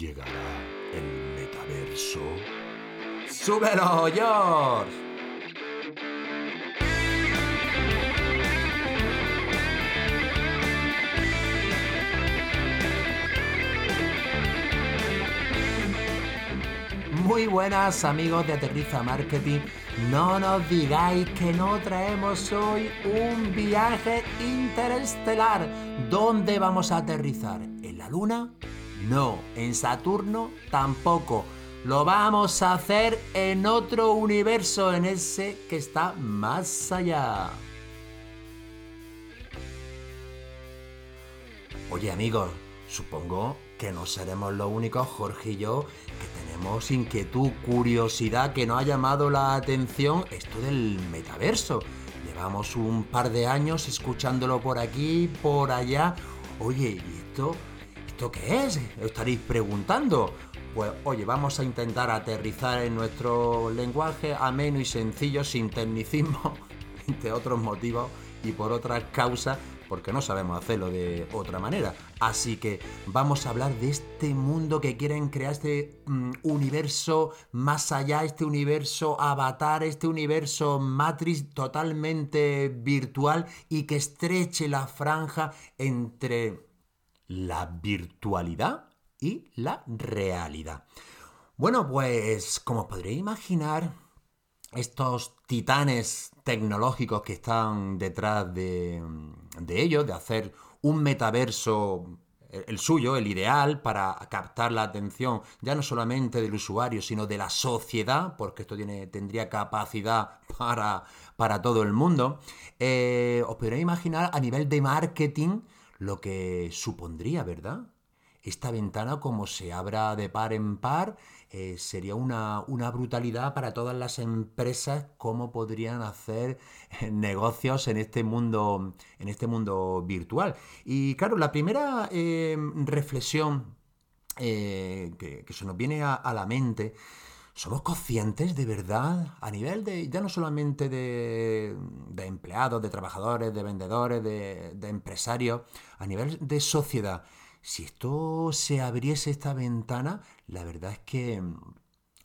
¿Llegará el metaverso? ¡Súbelo, George! Muy buenas amigos de Aterriza Marketing. No nos digáis que no traemos hoy un viaje interestelar. ¿Dónde vamos a aterrizar? ¿En la Luna? No. ¿En Saturno? Tampoco. Lo vamos a hacer en otro universo, en ese que está más allá. Oye amigos, supongo que no seremos los únicos, Jorge y yo, que tenemos inquietud, curiosidad, que nos ha llamado la atención esto del metaverso. Llevamos un par de años escuchándolo por aquí, por allá. Oye, ¿y esto, esto qué es? estaréis preguntando. Pues oye, vamos a intentar aterrizar en nuestro lenguaje ameno y sencillo, sin tecnicismo, entre otros motivos y por otras causas, porque no sabemos hacerlo de otra manera. Así que vamos a hablar de este mundo que quieren crear, este mm, universo más allá, este universo avatar, este universo matriz totalmente virtual y que estreche la franja entre la virtualidad y la realidad. Bueno, pues como podréis imaginar, estos titanes tecnológicos que están detrás de, de ello, de hacer un metaverso el suyo, el ideal, para captar la atención ya no solamente del usuario, sino de la sociedad, porque esto tiene, tendría capacidad para, para todo el mundo, eh, os podréis imaginar a nivel de marketing lo que supondría, ¿verdad? esta ventana como se abra de par en par eh, sería una, brutalidad para todas las empresas cómo podrían hacer eh, negocios en este mundo en este mundo virtual y claro la primera eh, reflexión que, se nos viene a, la mente ¿Somos conscientes de verdad a nivel de, ya no solamente de, empleados, de trabajadores, de vendedores, de, de, empresarios, a nivel de sociedad? si esto se abriese esta ventana, la verdad es que mm,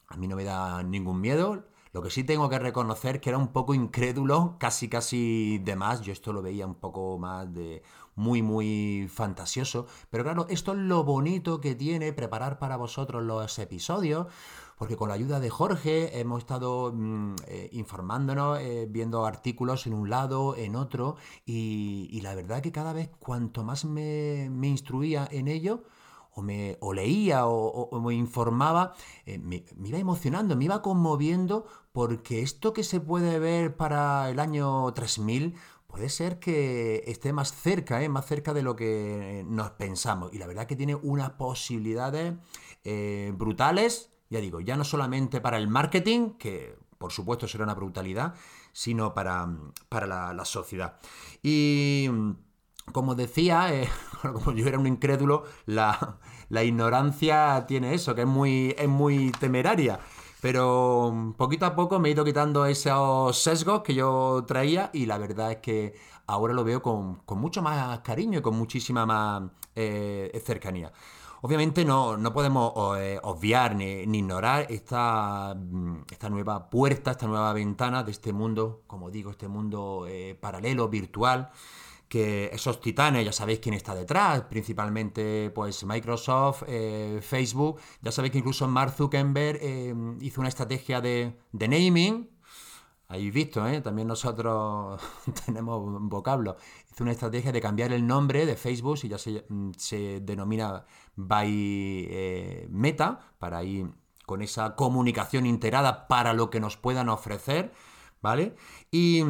a mí no me da ningún miedo. Lo que sí tengo que reconocer que era un poco incrédulo, casi casi de más. Yo esto lo veía un poco más de muy muy fantasioso. Pero claro, esto es lo bonito que tiene preparar para vosotros los episodios porque con la ayuda de Jorge hemos estado mm, eh, informándonos, eh, viendo artículos en un lado, en otro, y, la verdad que cada vez cuanto más me, instruía en ello, o, me, leía o, me informaba, eh, me, iba emocionando, me iba conmoviendo, porque esto que se puede ver para el año 3000 puede ser que esté más cerca, más cerca de lo que nos pensamos. Y la verdad que tiene unas posibilidades brutales ya digo, ya no solamente para el marketing, que por supuesto será una brutalidad, sino para, para la, sociedad. Y como decía, eh, como yo era un incrédulo, la, ignorancia tiene eso, que es muy, es muy temeraria. Pero poquito a poco me he ido quitando esos sesgos que yo traía y la verdad es que ahora lo veo con, mucho más cariño y con muchísima más eh, cercanía. Obviamente no, podemos eh, obviar ni, ignorar esta, mm, esta, nueva puerta, esta nueva ventana de este mundo, como digo, este mundo eh, paralelo, virtual, que esos titanes, ya sabéis quién está detrás, principalmente pues Microsoft, eh, Facebook, ya sabéis que incluso Mark Zuckerberg hizo una estrategia de, de naming, habéis visto, ¿eh? también nosotros tenemos un vocablo. Hizo una estrategia de cambiar el nombre de Facebook y ya se, mm, denomina by eh, Meta para ir con esa comunicación integrada para lo que nos puedan ofrecer, ¿vale? Y,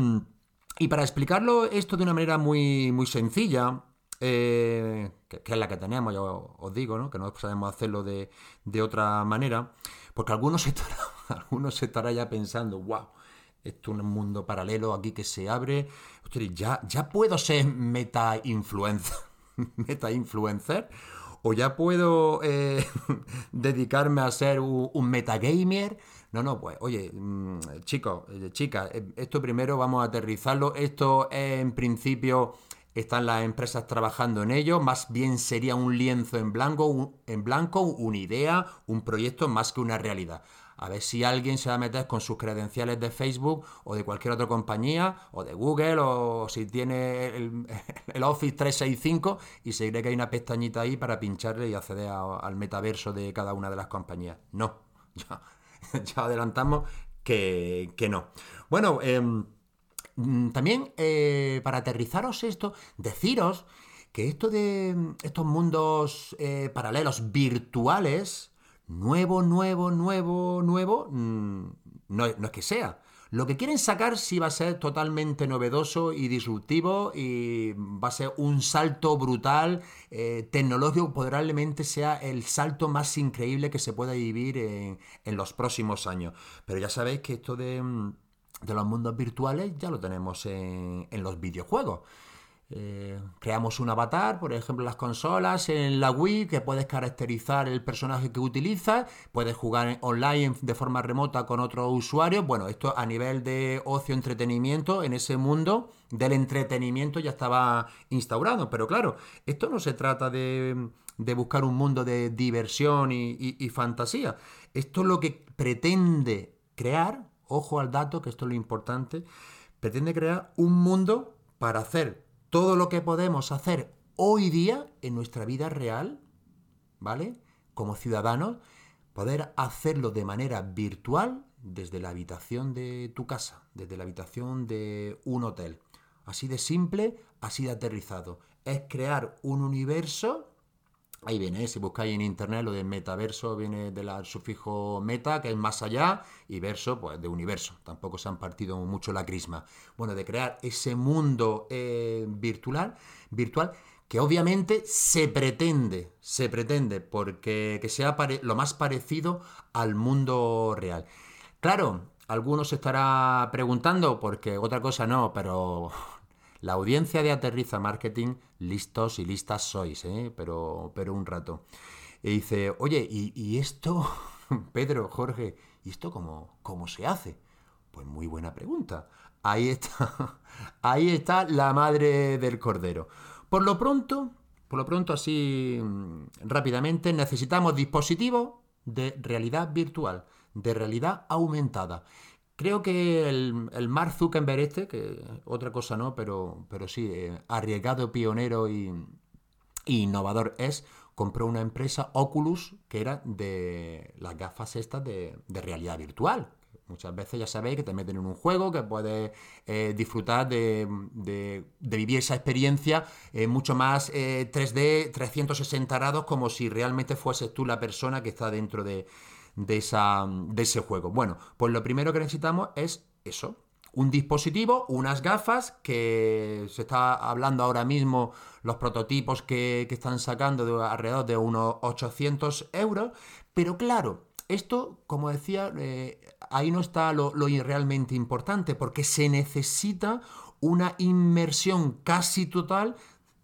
para explicarlo esto de una manera muy, muy sencilla, eh, que, es la que tenemos, yo os digo, ¿no? que no sabemos hacerlo de, otra manera, porque algunos estarán, algunos estarán ya pensando, wow, esto es un mundo paralelo aquí que se abre. ya, ya puedo ser meta influencer. meta influencer. O ya puedo eh, dedicarme a ser un, un metagamer. No, no, pues, oye, mm, chicos, eh, chicas, eh, esto primero vamos a aterrizarlo. Esto es en principio están las empresas trabajando en ello, más bien sería un lienzo en blanco, en blanco, una idea, un proyecto más que una realidad. A ver si alguien se va a meter con sus credenciales de Facebook o de cualquier otra compañía, o de Google, o si tiene el, Office 365 y se cree que hay una pestañita ahí para pincharle y acceder al metaverso de cada una de las compañías. No, ya, adelantamos que, no. Bueno, em, también eh, para aterrizaros esto, deciros que esto de estos mundos eh, paralelos virtuales, nuevo, nuevo, nuevo, nuevo, mm, no, es que sea. Lo que quieren sacar sí va a ser totalmente novedoso y disruptivo y va a ser un salto brutal, eh, tecnológico, probablemente sea el salto más increíble que se pueda vivir en, los próximos años. Pero ya sabéis que esto de, de los mundos virtuales ya lo tenemos en, en los videojuegos. Eh, creamos un avatar, por ejemplo, las consolas, en la Wii, que puedes caracterizar el personaje que utilizas, puedes jugar online de forma remota con otros usuarios. Bueno, esto a nivel de ocio, entretenimiento, en ese mundo del entretenimiento ya estaba instaurado. Pero claro, esto no se trata de, buscar un mundo de diversión y fantasía. Esto es lo que pretende crear, ojo al dato, que esto es lo importante, pretende crear un mundo para hacer todo lo que podemos hacer hoy día en nuestra vida real, ¿vale? Como ciudadanos, poder hacerlo de manera virtual desde la habitación de tu casa, desde la habitación de un hotel. Así de simple, así de aterrizado. Es crear un universo Ahí viene, ¿eh? si buscáis en internet lo de metaverso, viene del sufijo meta, que es más allá, y verso, pues de universo. Tampoco se han partido mucho la crisma. Bueno, de crear ese mundo eh, virtual, virtual, que obviamente se pretende, se pretende, porque que sea lo más parecido al mundo real. Claro, algunos se estará preguntando, porque otra cosa no, pero la audiencia de Aterriza Marketing, listos y listas sois, ¿eh? pero, pero un rato. Y dice, oye, ¿y, esto, Pedro, Jorge, ¿y esto cómo, cómo se hace? Pues muy buena pregunta. Ahí está, ahí está la madre del cordero. Por lo pronto, por lo pronto, así mm, rápidamente, necesitamos dispositivos de realidad virtual, de realidad aumentada. Creo que el, el Mark Zuckerberg este, que otra cosa no, pero, pero sí, eh, arriesgado, pionero y, innovador es, compró una empresa Oculus que era de las gafas estas de, realidad virtual. Muchas veces ya sabéis que te meten en un juego, que puedes eh, disfrutar de, vivir esa experiencia eh, mucho más 3D, 360 grados, como si realmente fueses tú la persona que está dentro de, de, esa, de ese juego. Bueno, pues lo primero que necesitamos es eso, un dispositivo, unas gafas que se está hablando ahora mismo, los prototipos que, están sacando de alrededor de unos 800 euros, pero claro, esto, como decía, eh, ahí no está lo, lo realmente importante, porque se necesita una inmersión casi total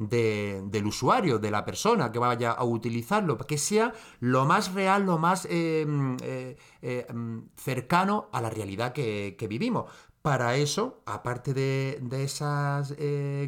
del usuario, de la persona que vaya a utilizarlo, que sea lo más real, lo más eh, eh, eh, cercano a la realidad que, vivimos. Para eso, aparte de, esas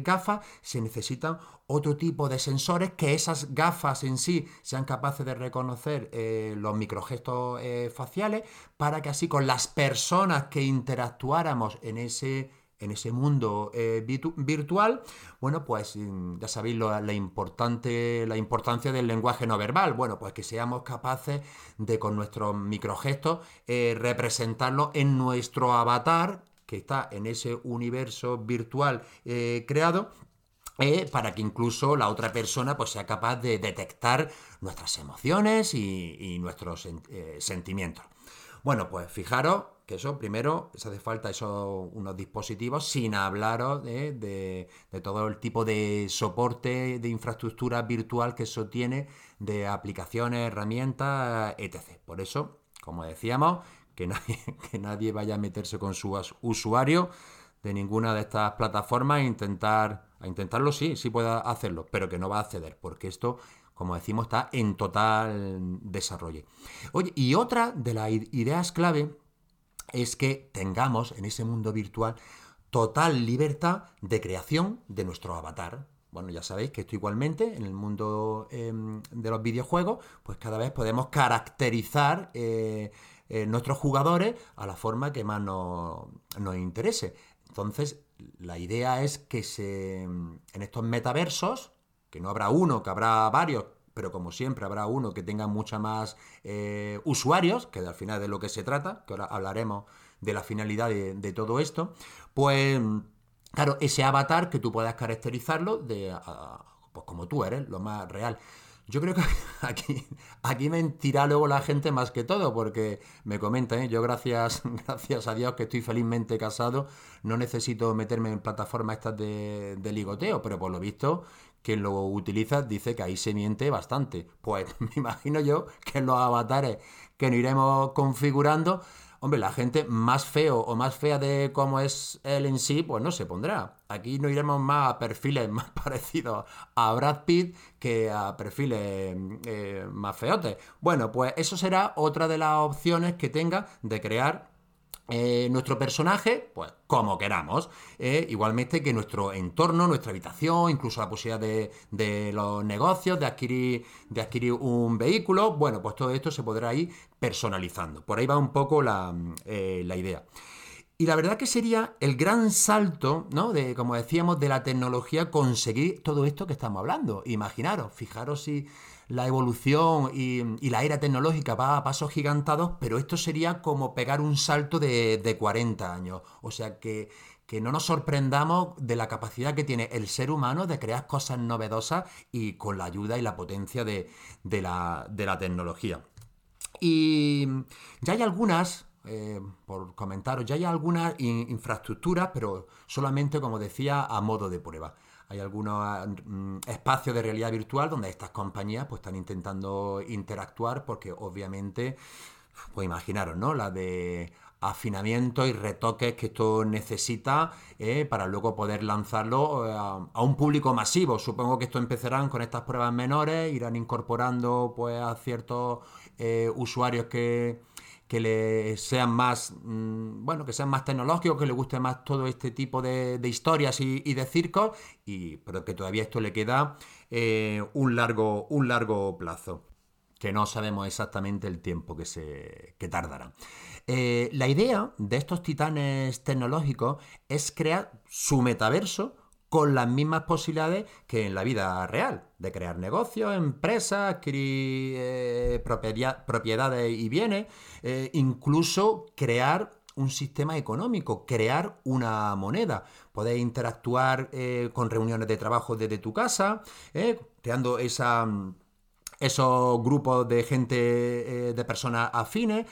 gafas, se necesitan otro tipo de sensores que esas gafas en sí sean capaces de reconocer los microgestos faciales para que así con las personas que interactuáramos en ese en ese mundo eh, virtual, bueno, pues mm, ya sabéis la, importante, la importancia del lenguaje no verbal. Bueno, pues que seamos capaces de con nuestros microgestos eh, representarlo en nuestro avatar que está en ese universo virtual eh, creado para que incluso la otra persona pues, sea capaz de detectar nuestras emociones y, nuestros sentimientos. Bueno, pues fijaros que eso primero se hace falta esos unos dispositivos sin hablaros de, todo el tipo de soporte de infraestructura virtual que eso tiene de aplicaciones, herramientas, etc. Por eso, como decíamos, que nadie, que nadie vaya a meterse con su usuario de ninguna de estas plataformas e intentar, a intentarlo sí, sí pueda hacerlo, pero que no va a acceder, porque esto como decimos, está en total desarrollo. Oye, y otra de las ideas clave es que tengamos en ese mundo virtual total libertad de creación de nuestro avatar. bueno, ya sabéis que esto igualmente en el mundo em, de los videojuegos, pues cada vez podemos caracterizar eh, eh, nuestros jugadores a la forma que más nos, nos interese. Entonces, la idea es que se, en estos metaversos, que no habrá uno, que habrá varios, pero como siempre habrá uno que tenga mucha más eh, usuarios, que al final de lo que se trata, que ahora hablaremos de la finalidad de, todo esto, pues claro, ese avatar que tú puedas caracterizarlo de, pues como tú eres, lo más real. Yo creo que aquí, aquí mentirá luego la gente más que todo, porque me comentan, ¿eh? yo gracias, gracias a Dios que estoy felizmente casado, no necesito meterme en plataformas estas de, de ligoteo, pero por lo visto quien lo utiliza dice que ahí se miente bastante. Pues me imagino yo que los avatares que nos iremos configurando Hombre, la gente más feo o más fea de cómo es él en sí, pues no se pondrá. Aquí no iremos más a perfiles más parecidos a Brad Pitt que a perfiles eh, más feotes. Bueno, pues eso será otra de las opciones que tenga de crear eh, nuestro personaje, pues como queramos. Eh, igualmente que nuestro entorno, nuestra habitación, incluso la posibilidad de, los negocios, de adquirir, de adquirir un vehículo. Bueno, pues todo esto se podrá ir personalizando. Por ahí va un poco la, eh, la idea. Y la verdad que sería el gran salto, ¿no? De, como decíamos, de la tecnología conseguir todo esto que estamos hablando. Imaginaros, fijaros si la evolución y, la era tecnológica va a pasos gigantados, pero esto sería como pegar un salto de, 40 años. O sea que, que no nos sorprendamos de la capacidad que tiene el ser humano de crear cosas novedosas y con la ayuda y la potencia de, la, tecnología. Y ya hay algunas, eh, por comentaros, ya hay algunas infraestructuras, pero solamente, como decía, a modo de prueba. Hay algunos mm, espacios de realidad virtual donde estas compañías pues, están intentando interactuar porque obviamente, pues imaginaros, ¿no? La de afinamiento y retoques que esto necesita eh, para luego poder lanzarlo eh, a, un público masivo. Supongo que esto empezarán con estas pruebas menores, irán incorporando pues a ciertos usuarios que, que le sean más, mm, bueno, que sean más tecnológicos, que le guste más todo este tipo de, historias y, de circos, y, pero que todavía esto le queda eh, un, largo, un largo plazo que no sabemos exactamente el tiempo que se que tardará. Eh, la idea de estos titanes tecnológicos es crear su metaverso con las mismas posibilidades que en la vida real, de crear negocios, empresas, adquirir eh, propiedades y bienes, eh, incluso crear un sistema económico, crear una moneda. Poder interactuar eh, con reuniones de trabajo desde tu casa, creando esos grupos de gente, de personas afines,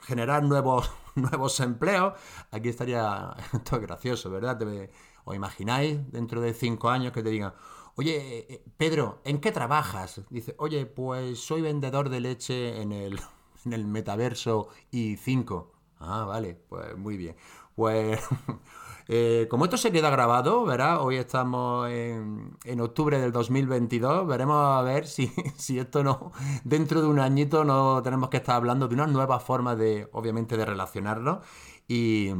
generar nuevos, nuevos empleos. Aquí estaría, esto es gracioso, ¿verdad? ¿Os imagináis dentro de cinco años que te digan, oye, eh, eh, Pedro, ¿en qué trabajas? Dice, oye, pues soy vendedor de leche en el, en el metaverso i5. Ah, vale, pues muy bien. Pues eh, como esto se queda grabado, ¿verdad? Hoy estamos en, en, octubre del 2022, veremos a ver si, si esto no, dentro de un añito no tenemos que estar hablando de una nueva forma de, obviamente, de relacionarnos y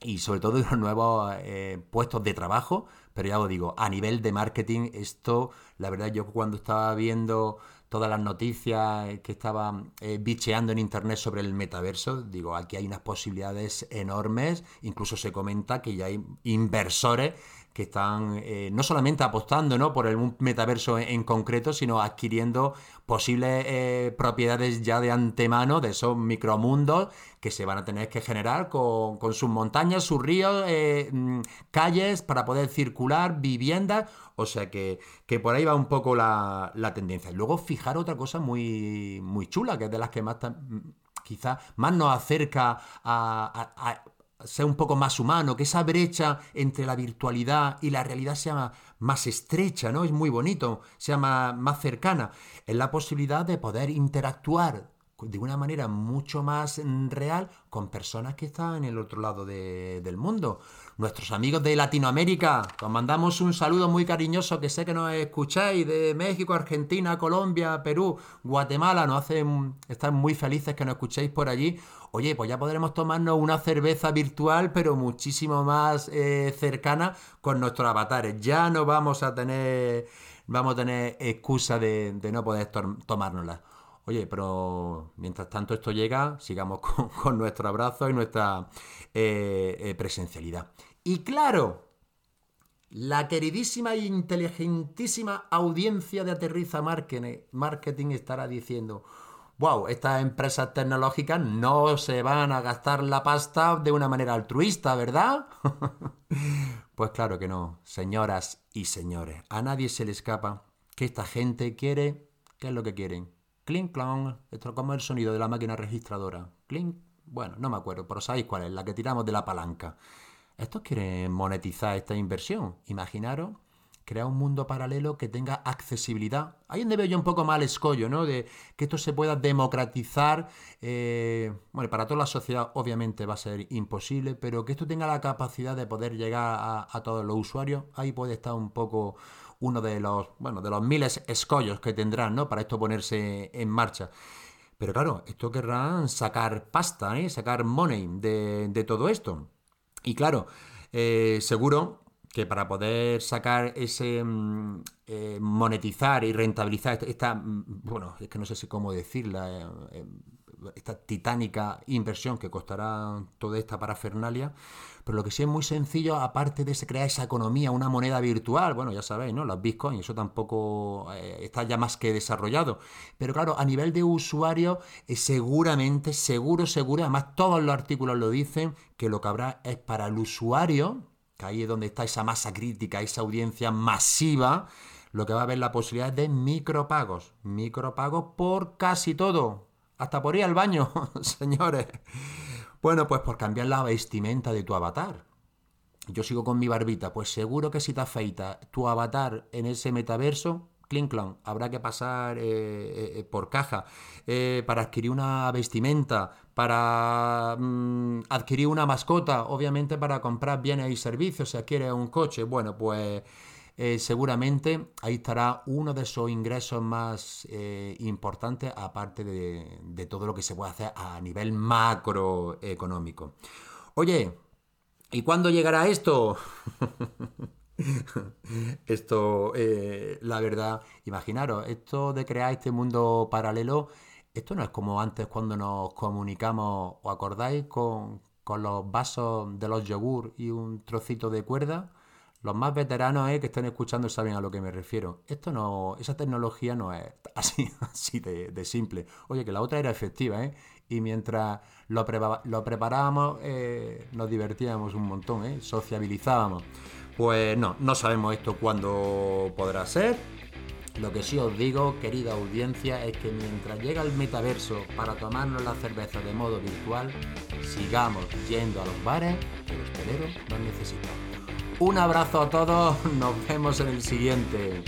y sobre todo de los nuevos eh, puestos de trabajo, pero ya os digo, a nivel de marketing, esto, la verdad, yo cuando estaba viendo todas las noticias que estaban eh, bicheando en internet sobre el metaverso, digo, aquí hay unas posibilidades enormes, incluso se comenta que ya hay inversores que están eh, no solamente apostando ¿no? por el metaverso en, concreto, sino adquiriendo posibles eh, propiedades ya de antemano de esos micromundos que se van a tener que generar con, sus montañas, sus ríos, eh, mm, calles para poder circular, viviendas. O sea que, por ahí va un poco la, tendencia. Luego fijar otra cosa muy, muy chula, que es de las que más mm, quizás más nos acerca a sea un poco más humano, que esa brecha entre la virtualidad y la realidad sea más estrecha, ¿no? Es muy bonito, sea más, más cercana. Es la posibilidad de poder interactuar de una manera mucho más real con personas que están en el otro lado del mundo. Nuestros amigos de Latinoamérica, os mandamos un saludo muy cariñoso que sé que nos escucháis de México, Argentina, Colombia, Perú, Guatemala, nos hacen estar muy felices que nos escuchéis por allí. Oye, pues ya podremos tomarnos una cerveza virtual, pero muchísimo más eh, cercana con nuestros avatares. Ya no vamos a tener, vamos a tener excusa de, no poder tomárnosla. Oye, pero mientras tanto esto llega, sigamos con, nuestro abrazo y nuestra eh, eh, presencialidad. Y claro, la queridísima e inteligentísima audiencia de Aterriza Marketing estará diciendo, wow, estas empresas tecnológicas no se van a gastar la pasta de una manera altruista, ¿verdad? pues claro que no, señoras y señores, a nadie se le escapa que esta gente quiere, ¿qué es lo que quieren? Clink, clon, esto como el sonido de la máquina registradora. Clink, bueno, no me acuerdo, pero sabéis cuál es, la que tiramos de la palanca. Estos quieren monetizar esta inversión. Imaginaros crear un mundo paralelo que tenga accesibilidad. Ahí donde veo yo un poco mal escollo, ¿no? De que esto se pueda democratizar. Eh, bueno, para toda la sociedad obviamente va a ser imposible, pero que esto tenga la capacidad de poder llegar a, todos los usuarios. Ahí puede estar un poco uno de los, bueno, de los miles escollos que tendrán, ¿no? Para esto ponerse en marcha. Pero claro, esto querrán sacar pasta, ¿eh? sacar money de, todo esto. Y claro, eh, seguro que para poder sacar ese mm, eh, monetizar y rentabilizar esta, mm, bueno, es que no sé si cómo decirla, eh, esta titánica inversión que costará toda esta parafernalia, pero lo que sí es muy sencillo, aparte de crear esa economía, una moneda virtual, bueno, ya sabéis, ¿no? Los bitcoins, eso tampoco eh, está ya más que desarrollado. Pero claro, a nivel de usuario, eh, seguramente, seguro, seguro, además todos los artículos lo dicen, que lo que habrá es para el usuario, que ahí es donde está esa masa crítica, esa audiencia masiva, lo que va a haber la posibilidad de micropagos. Micropagos por casi todo. Hasta por ir al baño, señores. Bueno, pues por cambiar la vestimenta de tu avatar. Yo sigo con mi barbita, pues seguro que si te afeitas tu avatar en ese metaverso, clink habrá que pasar eh, eh, eh, por caja para adquirir una vestimenta, para mm, adquirir una mascota, obviamente para comprar bienes y servicios, si adquieres un coche, bueno, pues seguramente ahí estará uno de esos ingresos más importantes, aparte de, de, todo lo que se puede hacer a nivel macroeconómico. Oye, ¿y cuándo llegará esto? esto, eh, la verdad, imaginaros, esto de crear este mundo paralelo, esto no es como antes cuando nos comunicamos, ¿os acordáis? Con, con los vasos de los yogur y un trocito de cuerda. Los más veteranos eh, que estén escuchando saben a lo que me refiero. Esto no, esa tecnología no es así, así de, simple. Oye, que la otra era efectiva, ¿eh? Y mientras lo, lo preparábamos, eh, nos divertíamos un montón, ¿eh? Sociabilizábamos. Pues no, no sabemos esto cuándo podrá ser. Lo que sí os digo, querida audiencia, es que mientras llega el metaverso para tomarnos la cerveza de modo virtual, sigamos yendo a los bares que los teleros nos necesitan. Un abrazo a todos, nos vemos en el siguiente.